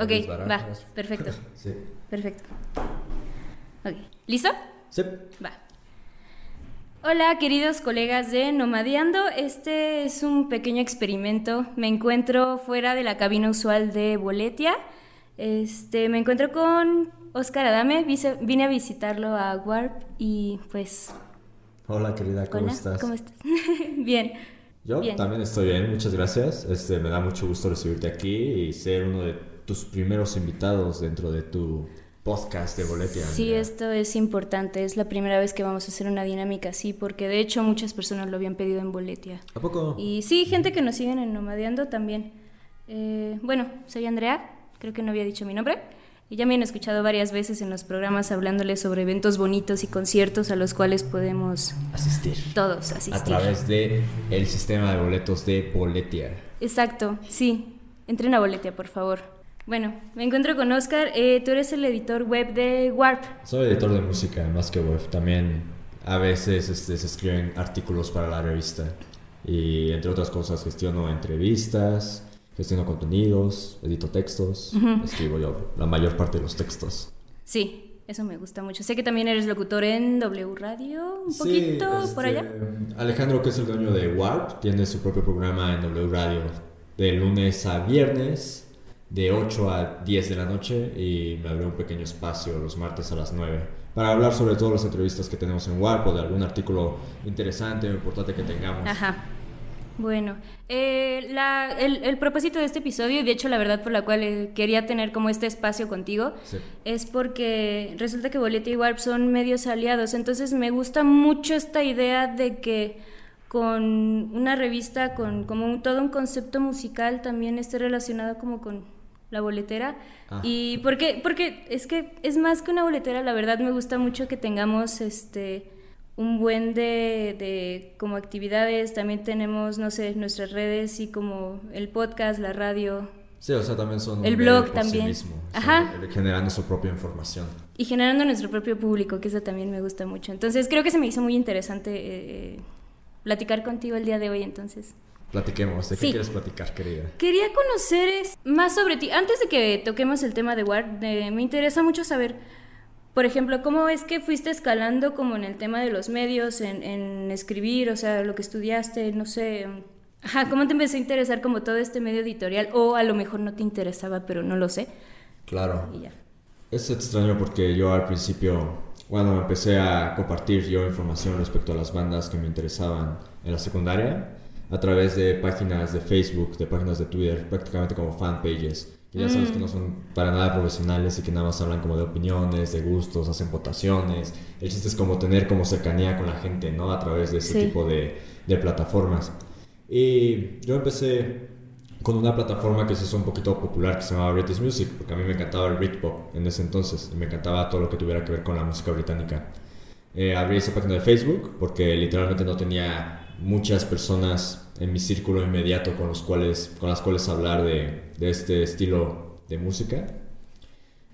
Ok, va, perfecto, Sí. perfecto. Ok, ¿listo? Sí. Va. Hola, queridos colegas de Nomadeando. Este es un pequeño experimento. Me encuentro fuera de la cabina usual de Boletia. Este, me encuentro con Oscar Adame. Vine a visitarlo a Warp y pues. Hola, querida, ¿cómo hola, estás? ¿Cómo estás? Bien. Yo Bien. también estoy bien, muchas gracias. Este, me da mucho gusto recibirte aquí y ser uno de tus primeros invitados dentro de tu podcast de Boletia. Sí, esto es importante. Es la primera vez que vamos a hacer una dinámica así, porque de hecho muchas personas lo habían pedido en Boletia. ¿A poco? Y sí, gente que nos siguen en Nomadeando también. Eh, bueno, soy Andrea, creo que no había dicho mi nombre. Y ya me han escuchado varias veces en los programas hablándoles sobre eventos bonitos y conciertos a los cuales podemos Asistir. todos asistir. A través de el sistema de boletos de Boletia. Exacto, sí. Entren a Boletia, por favor. Bueno, me encuentro con Oscar. Eh, tú eres el editor web de Warp. Soy editor de música, más que web. También a veces este, se escriben artículos para la revista. Y entre otras cosas gestiono entrevistas, gestiono contenidos, edito textos, escribo yo la mayor parte de los textos. Sí, eso me gusta mucho. Sé que también eres locutor en W Radio, un Sí, poquito por este, allá. Alejandro, que es el dueño de Warp, tiene su propio programa en W Radio de lunes a viernes, de 8 a 10 de la noche, y me abrió un pequeño espacio los martes a las 9 para hablar sobre todas las entrevistas que tenemos en Warp o de algún artículo interesante o importante que tengamos. Ajá. Bueno, eh, la- el, el propósito de este episodio, y de hecho la verdad por la cual eh, quería tener como este espacio contigo, Sí. es porque resulta que Boletia y Warp son medios aliados, entonces me gusta mucho esta idea de que con una revista, con como un- todo un concepto musical también esté relacionado como con la boletera. Ah. Y porque, porque es que es más que una boletera, la verdad me gusta mucho que tengamos este un buen de, de como actividades, también tenemos, no sé, nuestras redes y como el podcast, la radio, Sí, o sea, también son El blog por también. Sí mismo, o sea, Ajá. generando su propia información. y generando nuestro propio público, que eso también me gusta mucho. Entonces creo que se me hizo muy interesante eh, platicar contigo el día de hoy, entonces. Platiquemos, ¿de qué Sí. quieres platicar, querida? Quería conocer es- más sobre ti. Antes de que toquemos el tema de Ward, eh, me interesa mucho saber, por ejemplo, cómo es que fuiste escalando como en el tema de los medios, en, en escribir, o sea, lo que estudiaste, no sé. Ajá, ¿cómo te empezó a interesar como todo este medio editorial? O a lo mejor no te interesaba, pero no lo sé. Claro. Y ya. Es extraño porque yo al principio, cuando empecé a compartir yo información respecto a las bandas que me interesaban en la secundaria, a través de páginas de Facebook, de páginas de Twitter, prácticamente como fanpages, que ya sabes que no son para nada profesionales y que nada más hablan como de opiniones, de gustos, hacen votaciones. El chiste es como tener como cercanía con la gente, ¿no? A través de ese Sí. tipo de, de plataformas. Y yo empecé con una plataforma que se hizo un poquito popular que se llamaba British Music, porque a mí me encantaba el Britpop en ese entonces y me encantaba todo lo que tuviera que ver con la música británica. Eh, abrí esa página de Facebook porque literalmente no tenía muchas personas en mi círculo inmediato con, los cuales, con las cuales hablar de, de este estilo de música.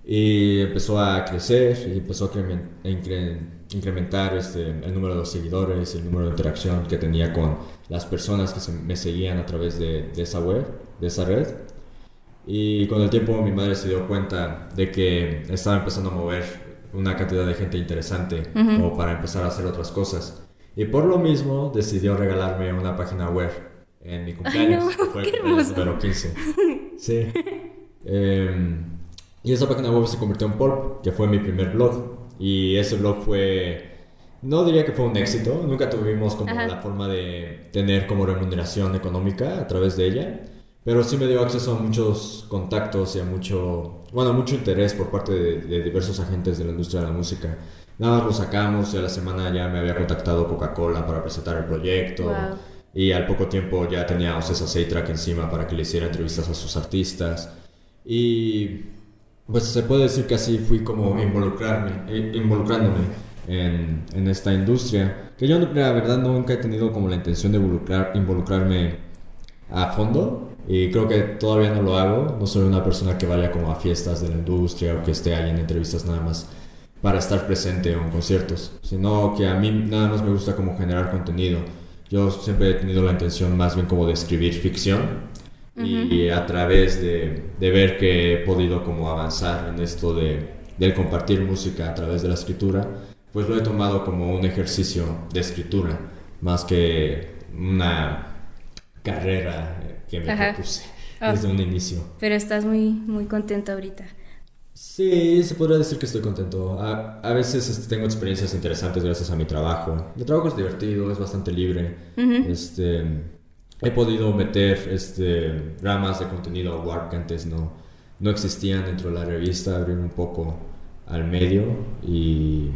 Y empezó a crecer y empezó a incremen- a incre- incrementar este, el número de seguidores, el número de interacción que tenía con las personas que se- me seguían a través de, de esa web, de esa red. Y con el tiempo mi madre se dio cuenta de que estaba empezando a mover una cantidad de gente interesante como para empezar a hacer otras cosas. Y por lo mismo decidió regalarme una página web en mi cumpleaños, no, que fue el qué hermoso. número 15. Sí. Em, y esa página web se convirtió en Pulp, que fue mi primer blog. Y ese blog fue, no diría que fue un éxito, nunca tuvimos como Ajá. la forma de tener como remuneración económica a través de ella. Pero sí me dio acceso a muchos contactos y a mucho, bueno, mucho interés por parte de, de diversos agentes de la industria de la música. Nada más lo sacamos y a la semana ya me había contactado Coca-Cola para presentar el proyecto. Wow. Y al poco tiempo ya tenía Ocesa Seitrack encima para que le hiciera entrevistas a sus artistas. Y pues se puede decir que así fui como involucrarme, eh, involucrándome en, en esta industria. Que yo la verdad nunca he tenido como la intención de involucrar, involucrarme a fondo. Y creo que todavía no lo hago. No soy una persona que vaya como a fiestas de la industria o que esté ahí en entrevistas nada más para estar presente o en conciertos. Sino que a mí nada más me gusta como generar contenido. Yo siempre he tenido la intención más bien como de escribir ficción y, a través de, de, ver que he podido como avanzar en esto de, del compartir música a través de la escritura, pues lo he tomado como un ejercicio de escritura, más que una carrera que me propuse ah. desde un inicio. Pero estás muy, muy contento ahorita. Sí, se podría decir que estoy contento. A, a veces este, tengo experiencias interesantes gracias a mi trabajo. Mi trabajo es divertido, es bastante libre. este, he podido meter este, ramas de contenido a Warp que antes no, no existían dentro de la revista, abrir un poco al medio y,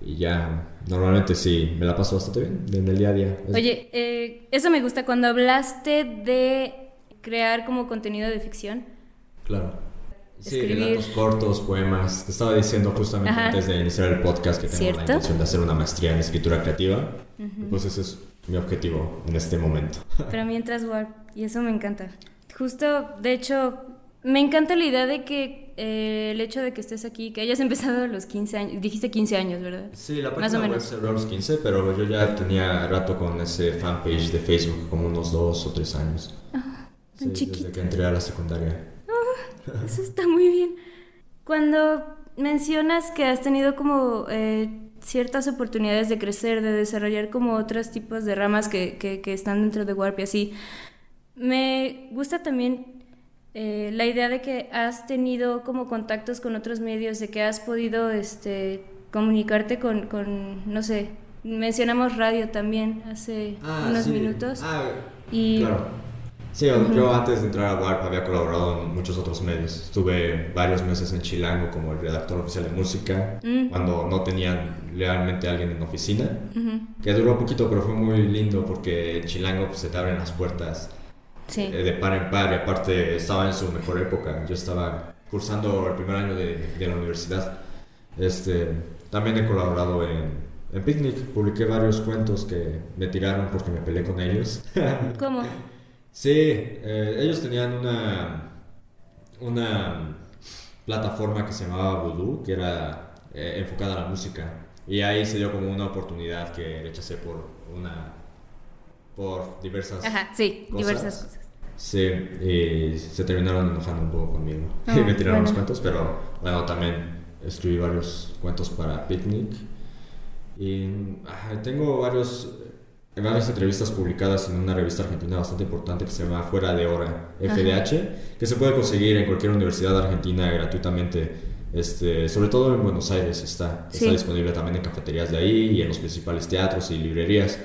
y ya, normalmente sí, me la paso bastante bien en el día a día. Oye, eh, eso me gusta cuando hablaste de crear como contenido de ficción. Claro. Sí, relatos cortos, poemas. Te estaba diciendo justamente antes de iniciar el podcast que tengo la intención de hacer una maestría en escritura creativa. Pues ese es mi objetivo en este momento. Pero mientras Warp, y eso me encanta. Justo, de hecho, me encanta la idea de que eh, el hecho de que estés aquí, que hayas empezado a los 15 años, dijiste 15 años, ¿verdad? Sí, la página web cerró a los 15, pero yo ya tenía rato con ese fanpage de Facebook, como unos 2 o 3 años. Ah, sí, desde que entré a la secundaria. Ah, eso está muy bien. Cuando mencionas que has tenido como eh, ciertas oportunidades de crecer, de desarrollar como otros tipos de ramas que, que, están dentro de Warp y así. Me gusta también eh, la idea de que has tenido como contactos con otros medios, de que has podido este, comunicarte con, con no sé, mencionamos radio también hace ah, unos minutos. Ah, y claro Sí, yo antes de entrar a WARP había colaborado en muchos otros medios. Estuve varios meses en Chilango como el redactor oficial de música, mm. cuando no tenían realmente alguien en oficina, que duró un poquito, pero fue muy lindo porque en Chilango pues, se te abren las puertas eh, de par en par y aparte estaba en su mejor época. Yo estaba cursando el primer año de, de la universidad. Este, también he colaborado en, en Picnic, publiqué varios cuentos que me tiraron porque me peleé con ellos. ¿Cómo? Sí, eh, ellos tenían una, una plataforma que se llamaba Voodoo, que era eh, enfocada a la música. Y ahí se dio como una oportunidad que rechacé por una por diversas Ajá, sí, diversas cosas. Sí, y se terminaron enojando un poco conmigo. y me tiraron los cuentos, pero bueno, también escribí varios cuentos para Picnic. Y tengo varios varias entrevistas publicadas en una revista argentina bastante importante que se llama Fuera de Hora, FDH, que se puede conseguir en cualquier universidad argentina gratuitamente. Este, sobre todo en Buenos Aires está, está disponible también en cafeterías de ahí y en los principales teatros y librerías.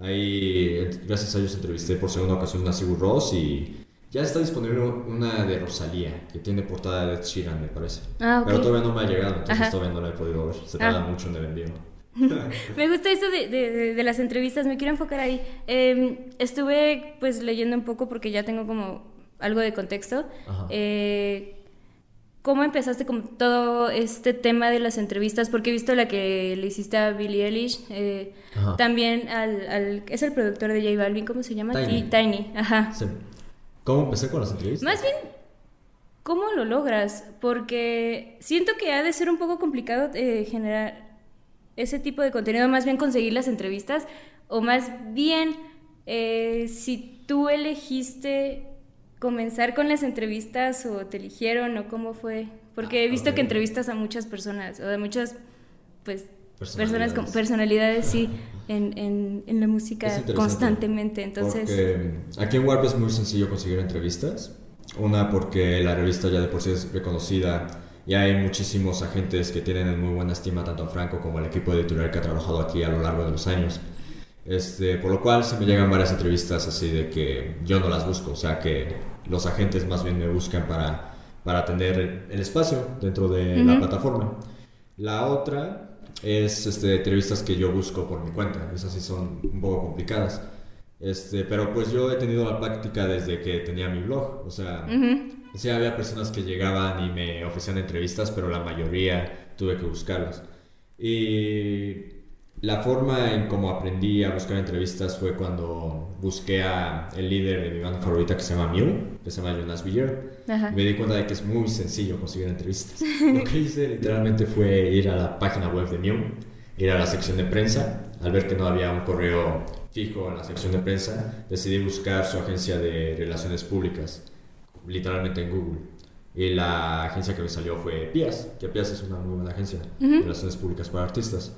Ahí, gracias a ellos, entrevisté por segunda ocasión a Sigur Ross y ya está disponible una de Rosalía, que tiene portada de Ed Sheeran, me parece. Ah, Pero todavía no me ha llegado, entonces todavía no la he podido ver. Se tarda ah. mucho en el envío. me gusta eso de, de, las entrevistas, me quiero enfocar ahí. Em, estuve pues leyendo un poco porque ya tengo como algo de contexto. Eh, ¿Cómo empezaste con todo este tema de las entrevistas? Porque he visto la que le hiciste a Billie Eilish, eh, también al, al, es el productor de J Balvin, ¿cómo se llama? Tiny. Tiny, ajá. ¿Cómo empecé con las entrevistas? Más bien, ¿cómo lo logras? Porque siento que ha de ser un poco complicado eh, generar ese tipo de contenido, más bien conseguir las entrevistas, o más bien eh, si tú elegiste comenzar con las entrevistas o te eligieron o cómo fue, porque he ah, visto que entrevistas a muchas personas o de muchas pues personas con personalidades. sí en, en, en la música constantemente entonces porque aquí en Warp es muy sencillo conseguir entrevistas. Una porque la revista ya de por sí es reconocida y hay muchísimos agentes que tienen en muy buena estima tanto a Franco como al equipo editorial que ha trabajado aquí a lo largo de los años. Este, por lo cual se me llegan varias entrevistas así de que yo no las busco, o sea que los agentes más bien me buscan para, para atender el espacio dentro de la plataforma. La otra es este, entrevistas que yo busco por mi cuenta, esas sí son un poco complicadas. Este, pero pues yo he tenido la práctica desde que tenía mi blog, o sea, Sí, había personas que llegaban y me ofrecían entrevistas, pero la mayoría tuve que buscarlas. Y la forma en cómo aprendí a buscar entrevistas fue cuando busqué a el líder de mi banda favorita que se llama Mew, que se llama Jonas Villar. Me di cuenta de que es muy sencillo conseguir entrevistas. Lo que hice literalmente fue ir a la página web de Mew, ir a la sección de prensa, al ver que no había un correo fijo en la sección de prensa, decidí buscar su agencia de relaciones públicas, literalmente en Google. Y la agencia que me salió fue PIAS, que PIAS es una muy buena agencia de relaciones públicas para artistas.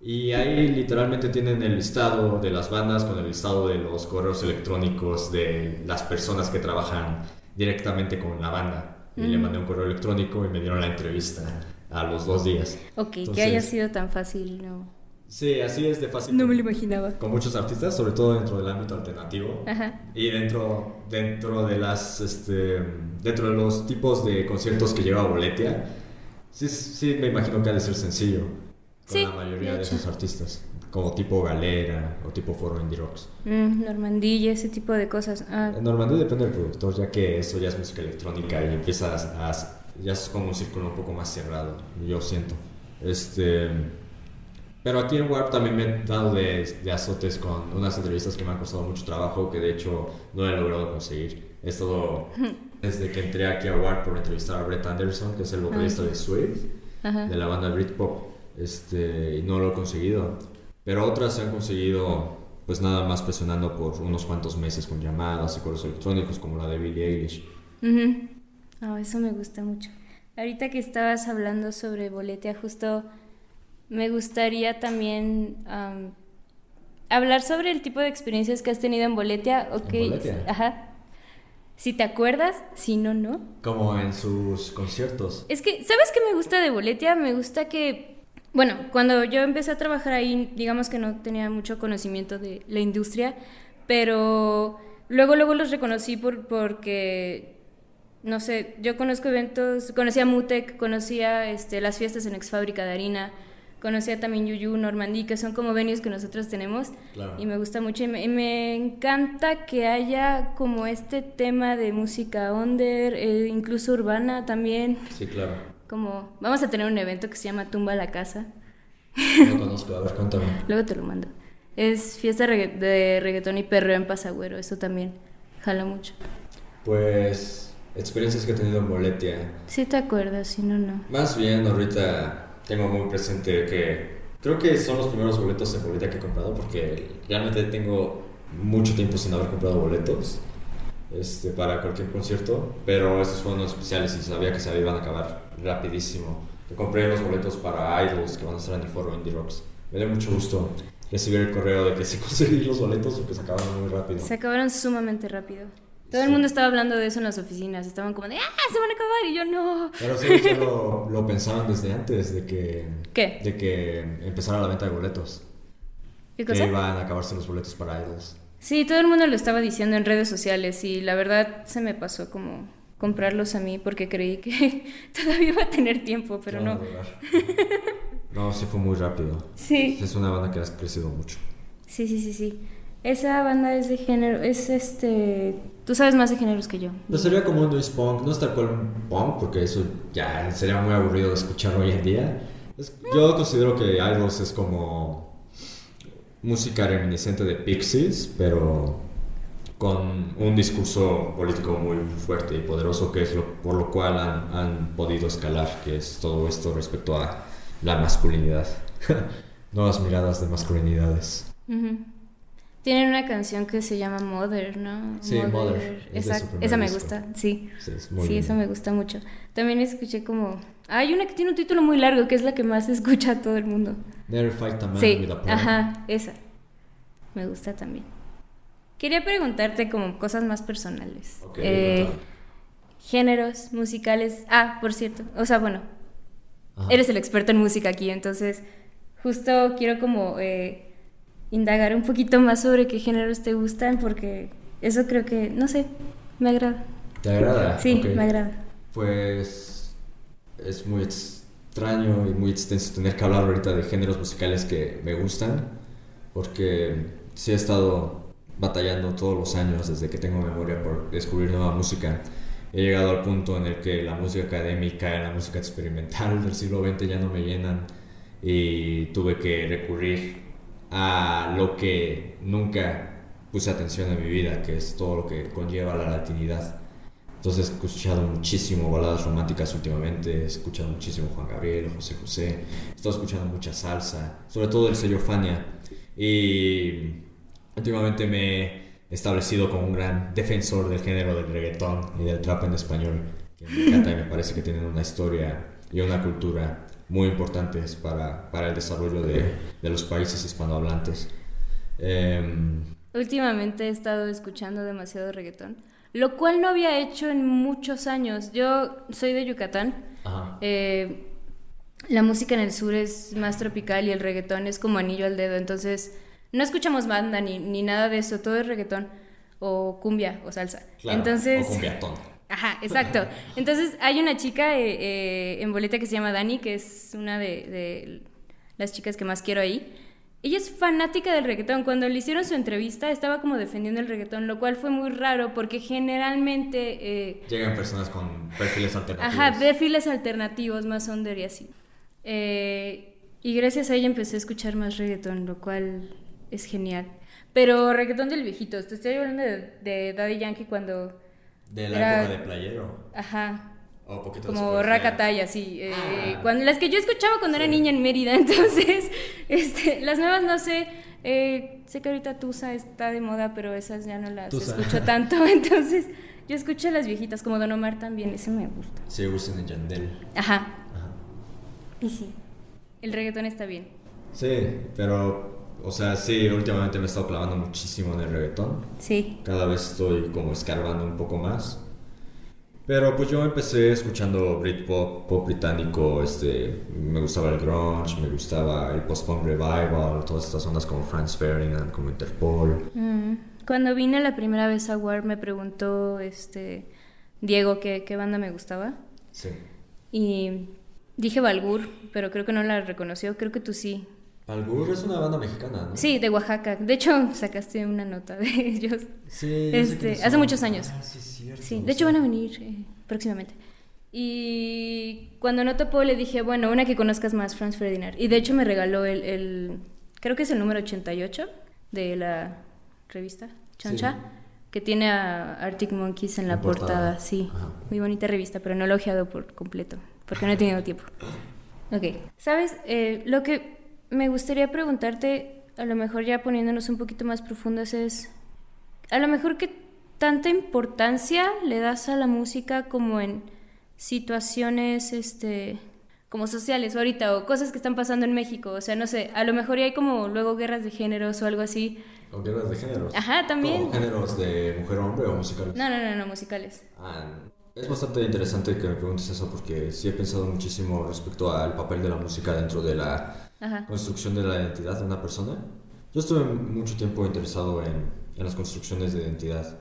Y ahí literalmente tienen el listado de las bandas con el listado de los correos electrónicos de las personas que trabajan directamente con la banda. Y le mandé un correo electrónico y me dieron la entrevista a los dos días. Ok, que haya sido tan fácil, ¿no? Sí, así es de fácil. No me lo imaginaba. Con muchos artistas, sobre todo dentro del ámbito alternativo. Ajá. Y dentro, dentro de las, este, dentro de los tipos de conciertos que lleva Boletia, sí, sí me imagino que ha de ser sencillo con la mayoría de, esos artistas, como tipo Galera o tipo Foro Indie Rocks. Mm, Normandía, ese tipo de cosas. Ah. Normandía depende del productor, ya que eso ya es música electrónica y empiezas a, ya es como un círculo un poco más cerrado, yo siento. Este, pero aquí en Warp también me he dado de, de, azotes con unas entrevistas que me han costado mucho trabajo, que de hecho no he logrado conseguir. He estado, desde que entré aquí a Warp por entrevistar a Brett Anderson, que es el vocalista de Swift, de la banda Britpop, este, y no lo he conseguido. Pero otras se han conseguido, pues nada más presionando por unos cuantos meses con llamadas y correos electrónicos, como la de Billie Eilish. Oh, eso me gusta mucho. Ahorita que estabas hablando sobre Boletia, justo me gustaría también hablar sobre el tipo de experiencias que has tenido en Boletia. Okay. Ajá. Si te acuerdas, si no, no. Como en sus conciertos. Es que, ¿sabes qué me gusta de Boletia? Me gusta que bueno, cuando yo empecé a trabajar ahí, digamos que no tenía mucho conocimiento de la industria, pero luego, luego los reconocí por, porque, no sé, yo conozco eventos, conocía Mutec, conocía este, las fiestas en Ex Fábrica de Harina, conocía también Yuyu, Normandí, que son como venues que nosotros tenemos, y me gusta mucho, y me, encanta que haya como este tema de música under, eh, incluso urbana también. Sí, claro como, vamos a tener un evento que se llama Tumba a la Casa. No conozco, a ver, cuéntame. Luego te lo mando. Es fiesta de reggaetón y perreo en Pasagüero, eso también jala mucho. Pues, experiencias que he tenido en Boletia. Sí te acuerdas, si no, no. Más bien, ahorita tengo muy presente que creo que son los primeros boletos en Boletia que he comprado porque realmente tengo mucho tiempo sin haber comprado boletos este, para cualquier concierto, pero estos fueron especiales y sabía que se iban a acabar rapidísimo. Yo compré los boletos para Idols que van a estar en el foro Indie Rocks. Me dio mucho gusto recibir el correo de que sí conseguí los boletos porque se acabaron muy rápido. Se acabaron sumamente rápido. Todo el mundo estaba hablando de eso en las oficinas. Estaban como de, ¡ah, se van a acabar! Y yo, no. Pero sí, lo, lo pensaban desde antes de que... ¿Qué? De que empezara la venta de boletos. ¿Qué cosa? Que iban a acabarse los boletos para Idols. Sí, todo el mundo lo estaba diciendo en redes sociales y la verdad se me pasó como comprarlos a mí porque creí que todavía iba a tener tiempo, pero no. No, sí fue muy rápido. Sí. Es una banda que ha crecido mucho. Sí, sí, sí, sí. Esa banda es de género, es este... Tú sabes más de géneros que yo. No sería como un noise punk, no es tal cual un punk, porque eso ya sería muy aburrido de escuchar hoy en día. yo considero que Idols es como música reminiscente de Pixies, pero con un discurso político muy fuerte y poderoso, que es lo, por lo cual han, podido escalar, que es todo esto respecto a la masculinidad. Nuevas miradas de masculinidades. Tienen una canción que se llama Mother, ¿no? Sí, Mother. esa, me gusta, sí. Sí, sí esa me gusta mucho. También escuché como... Hay una que tiene un título muy largo, que es la que más escucha a todo el mundo. Never Fight a Man sí, Ajá, esa. Me gusta también. Quería preguntarte como cosas más personales. eh, géneros musicales. Ah, por cierto. O sea, bueno. Eres el experto en música aquí, entonces justo quiero como eh, indagar un poquito más sobre qué géneros te gustan, porque eso creo que, no sé, me agrada. ¿Te agrada? Sí, me agrada. Pues es muy extraño y muy extenso tener que hablar ahorita de géneros musicales que me gustan, porque sí he estado batallando todos los años desde que tengo memoria por descubrir nueva música. He llegado al punto en el que la música académica y la música experimental del siglo XX ya no me llenan y tuve que recurrir a lo que nunca puse atención en mi vida, que es todo lo que conlleva la latinidad. Entonces he escuchado muchísimo baladas románticas últimamente, he escuchado muchísimo Juan Gabriel, José José, he estado escuchando mucha salsa, sobre todo el sello Fania. Y últimamente me he establecido como un gran defensor del género del reggaetón y del trap en español, que me encanta y me parece que tienen una historia y una cultura muy importantes para, para el desarrollo de, de los países hispanohablantes. Em, Últimamente he estado escuchando demasiado reggaetón, lo cual no había hecho en muchos años. Yo soy de Yucatán. ajá. Eh, la música en el sur es más tropical y el reggaetón es como anillo al dedo. Entonces, no escuchamos banda ni, ni nada de eso, todo es reggaetón o cumbia o salsa. Claro, Entonces, o cumbiatón. Ajá, exacto. Entonces hay una chica eh, eh, en boleta que se llama Dani, que es una de, de las chicas que más quiero ahí. Ella es fanática del reggaetón. Cuando le hicieron su entrevista estaba como defendiendo el reggaetón, lo cual fue muy raro porque generalmente... eh, Llegan personas con perfiles alternativos. Ajá, perfiles alternativos, más under y así. Y gracias a ella empecé a escuchar más reggaetón, lo cual es genial. Pero reggaetón del viejito, te estoy hablando de, de Daddy Yankee cuando... De la Era- época de playero. Ajá, O poquito como después, ya. Rakatay, así. eh, Ah. cuando, las que yo escuchaba cuando era Sí. niña en Mérida, entonces, este, las nuevas no sé. eh, sé que ahorita Tusa está de moda, pero esas ya no las Tusa. escucho tanto, entonces yo escucho las viejitas, como Don Omar también, ese me gusta. Sí, Wisin y Yandel. Ajá, Ajá. y sí, el reggaetón está bien. Sí, pero, o sea, sí, últimamente me he estado clavando muchísimo en el reggaetón. Sí. Cada vez estoy como escarbando un poco más. Pero pues yo empecé escuchando Britpop, pop británico, este, me gustaba el grunge, me gustaba el post-punk revival, todas estas ondas como Franz Ferdinand, como Interpol. Mm, Cuando vine la primera vez a War me preguntó este Diego qué, qué banda me gustaba. Sí. Y dije Balgur, pero creo que no la reconoció. Creo que tú sí. Algur es una banda mexicana, ¿no? Sí, de Oaxaca. De hecho, sacaste una nota de ellos. Sí, sé Este, hace muchos años. Ah, sí, es cierto. Sí, de hecho van a venir eh, próximamente. Y cuando no topó le dije, bueno, una que conozcas más, Franz Ferdinand. Y de hecho me regaló el, el- creo que es el número 88 de la revista Chancha, Sí. que tiene a Arctic Monkeys en la En portada. portada. Sí, Ajá. muy bonita revista, pero no ojeado por completo, porque no he tenido tiempo. Ok, ¿sabes? Eh, lo que me gustaría preguntarte, a lo mejor ya poniéndonos un poquito más profundos, es, a lo mejor qué tanta importancia le das a la música como en situaciones, este, como sociales ahorita, o cosas que están pasando en México, o sea, no sé, a lo mejor ya hay como luego guerras de géneros o algo así. O guerras de géneros. Ajá, también. ¿Como géneros de mujer-hombre o musicales? No, no, no, no, musicales. Ah, es bastante interesante que me preguntes eso porque sí he pensado muchísimo respecto al papel de la música dentro de la Ajá. construcción de la identidad de una persona. Yo estuve mucho tiempo interesado en, en las construcciones de identidad.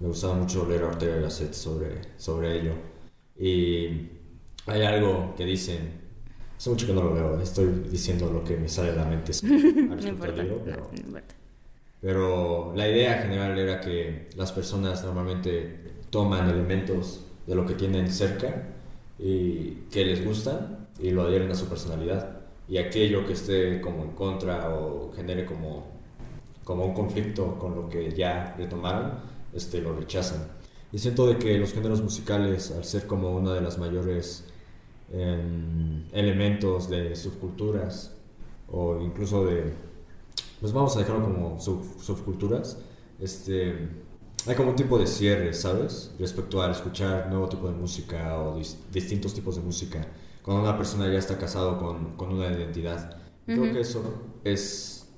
Me gustaba mucho leer a Ortega Gasset sobre, sobre ello. Y hay algo que dicen, hace mucho que no lo veo, estoy diciendo lo que me sale de la mente No importa, no, pero... no importa. Pero la idea general era que las personas normalmente toman elementos de lo que tienen cerca y que les gustan y lo adhieren a su personalidad. Y aquello que esté como en contra o genere como, como un conflicto con lo que ya retomaron, este, lo rechazan. Y siento de que los géneros musicales, al ser como una de las mayores em, elementos de subculturas o incluso de pues vamos a dejarlo como sub- subculturas, este, hay como un tipo de cierre, ¿sabes? Respecto al escuchar nuevo tipo de música o dis- distintos tipos de música, cuando una persona ya está casado con, con una identidad. Creo Ujú. que eso es,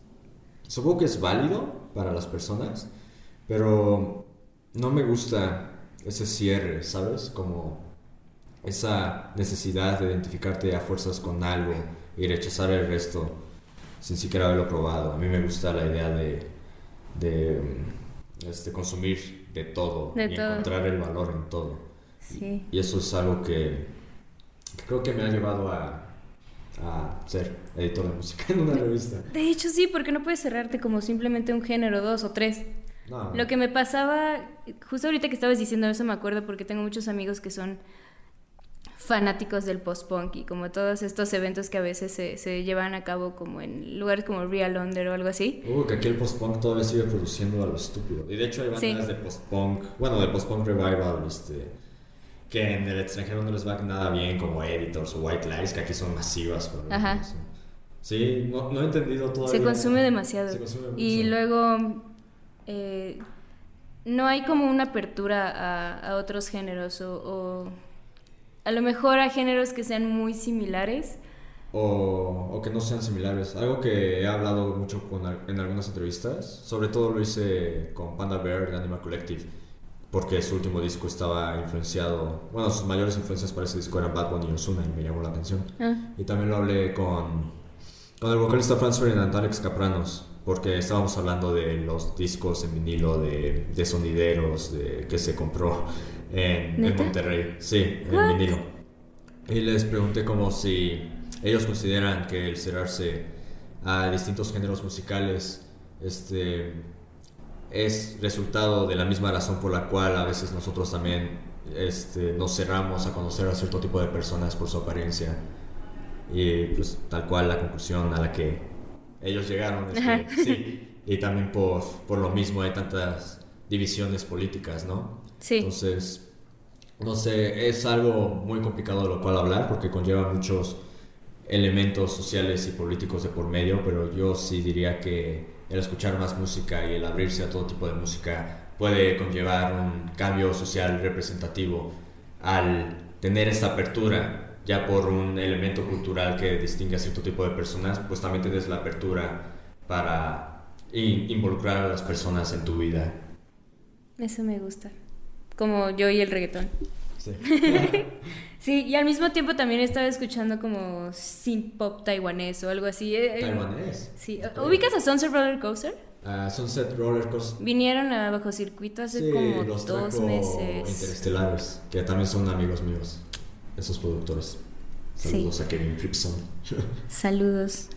supongo que es válido para las personas, pero no me gusta ese cierre, ¿sabes? Como esa necesidad de identificarte a fuerzas con algo y rechazar el resto sin siquiera haberlo probado. A mí me gusta la idea de, de mm, este, consumir de todo De y todo. encontrar el valor en todo. Sí. Y eso es algo que creo que me ha llevado a, a ser editor de música en una revista. De hecho, sí, porque no puedes cerrarte como simplemente un género, dos o tres. No, Lo que me pasaba, justo ahorita que estabas diciendo eso me acuerdo porque tengo muchos amigos que son fanáticos del post-punk y como todos estos eventos que a veces se, se llevan a cabo como en lugares como Real Under o algo así. Uh, que aquí el post-punk todavía sigue produciendo a lo estúpido. Y de hecho hay bandas Sí. de post-punk, bueno, de post-punk revival, este, que en el extranjero no les va nada bien, como Editors o White Lies, que aquí son masivas. Pero Ajá. Sí, no, no he entendido todavía. Se consume demasiado. Se consume Y luego eh, no hay como una apertura a, a otros géneros o, o, a lo mejor a géneros que sean muy similares. O, o, que no sean similares. Algo que he hablado mucho con, en algunas entrevistas, sobre todo lo hice con Panda Bear de Animal Collective, porque su último disco estaba influenciado, bueno, sus mayores influencias para ese disco eran Bad Bunny y Ozuna y me llamó la atención. Ah. Y también lo hablé con, con el vocalista Franz Ferdinand Alex Capranos, porque estábamos hablando de los discos en vinilo, de, de sonideros, de que se compró en, en Monterrey. Sí, en vinilo. Y les pregunté como si ellos consideran que el cerrarse a distintos géneros musicales este, es resultado de la misma razón por la cual a veces nosotros también este, nos cerramos a conocer a cierto tipo de personas por su apariencia. Y pues tal cual la conclusión a la que ellos llegaron es que sí. Y también por, por lo mismo hay tantas divisiones políticas, ¿no? Sí. Entonces, no sé, es algo muy complicado de lo cual hablar porque conlleva muchos elementos sociales y políticos de por medio, pero yo sí diría que el escuchar más música y el abrirse a todo tipo de música puede conllevar un cambio social representativo al tener esta apertura ya por un elemento cultural que distingue a cierto tipo de personas, pues también tienes la apertura para involucrar a las personas en tu vida. Eso me gusta. Como yo y el reggaetón. Sí. sí, y al mismo tiempo también estaba escuchando como synth pop taiwanés o algo así. Eh, eh, ¿Taiwanés? Sí. ¿Ubicas a Sunset Roller Coaster? Uh, Sunset Roller Coaster. Vinieron a Bajo Circuito hace como dos meses. Interestelares, que también son amigos míos esos productores. Saludos a Kevin Fripson. Saludos.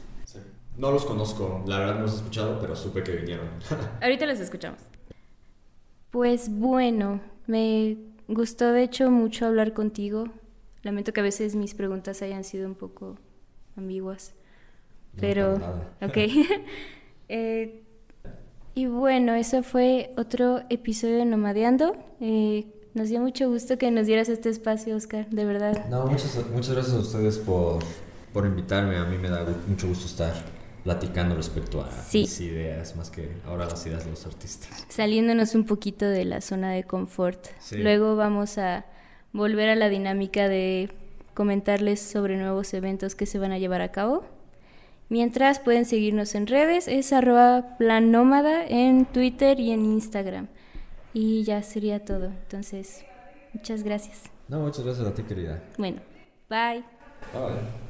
No los conozco, la verdad no los he escuchado, pero supe que vinieron. Ahorita los escuchamos. Pues bueno, me gustó de hecho mucho hablar contigo. Lamento que a veces mis preguntas hayan sido un poco ambiguas. Pero, ok. eh, y bueno, eso fue otro episodio de Nomadeando. Eh, nos dio mucho gusto que nos dieras este espacio, Oscar, de verdad. No, muchas, muchas gracias a ustedes por, por invitarme. A mí me da mucho gusto estar platicando respecto a mis ideas, más que ahora las ideas de los artistas. Saliéndonos un poquito de la zona de confort. Luego vamos a volver a la dinámica de comentarles sobre nuevos eventos que se van a llevar a cabo. Mientras pueden seguirnos en redes, es arroba plan nómada en Twitter y en Instagram. Y ya sería todo. Entonces, muchas gracias. No, muchas gracias a ti, querida. Bueno, bye. Bye.